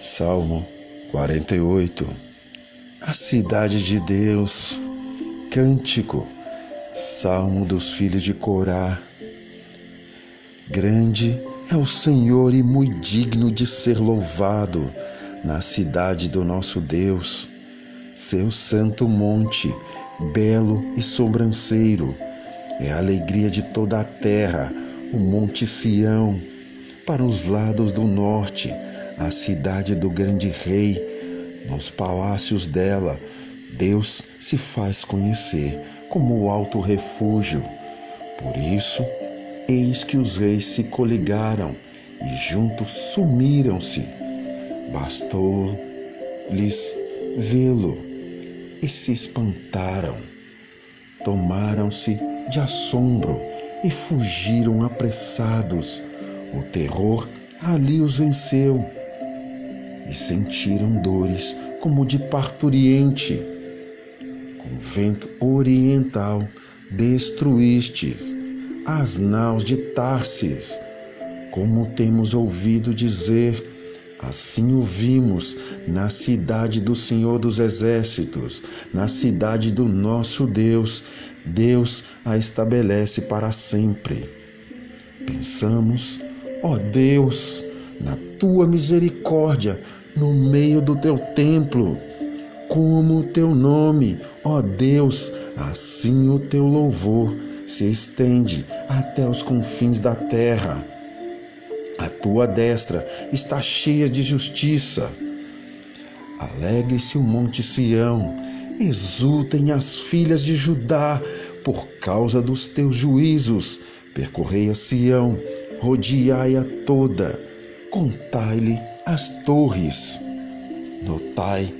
Salmo 48 A cidade de Deus, cântico, Salmo dos filhos de Corá. Grande é o Senhor e muito digno de ser louvado na cidade do nosso Deus, seu santo monte, belo e sobranceiro, é a alegria de toda a terra, o monte Sião, para os lados do norte a cidade do grande rei, nos palácios dela, Deus se faz conhecer como o alto refúgio. Por isso, eis que os reis se coligaram e juntos sumiram-se. Bastou-lhes vê-lo e se espantaram. Tomaram-se de assombro e fugiram apressados. O terror ali os venceu e sentiram dores como de parturiente. Com vento oriental destruíste as naus de Tarsis, como temos ouvido dizer, assim o vimos na cidade do Senhor dos Exércitos, na cidade do nosso Deus. Deus a estabelece para sempre. Pensamos, ó Deus, na tua misericórdia no meio do teu templo, como o teu nome, ó Deus, assim o teu louvor se estende até os confins da terra. A tua destra está cheia de justiça. Alegre-se o monte Sião, exultem as filhas de Judá por causa dos teus juízos. Percorrei a Sião, rodeai-a toda, contai-lhe as torres. Notai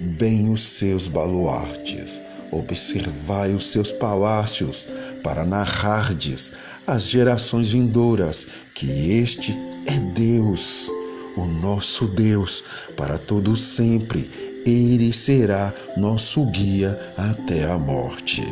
bem os seus baluartes, observai os seus palácios, para narrardes às gerações vindouras que este é Deus, o nosso Deus, para todo sempre. Ele será nosso guia até a morte.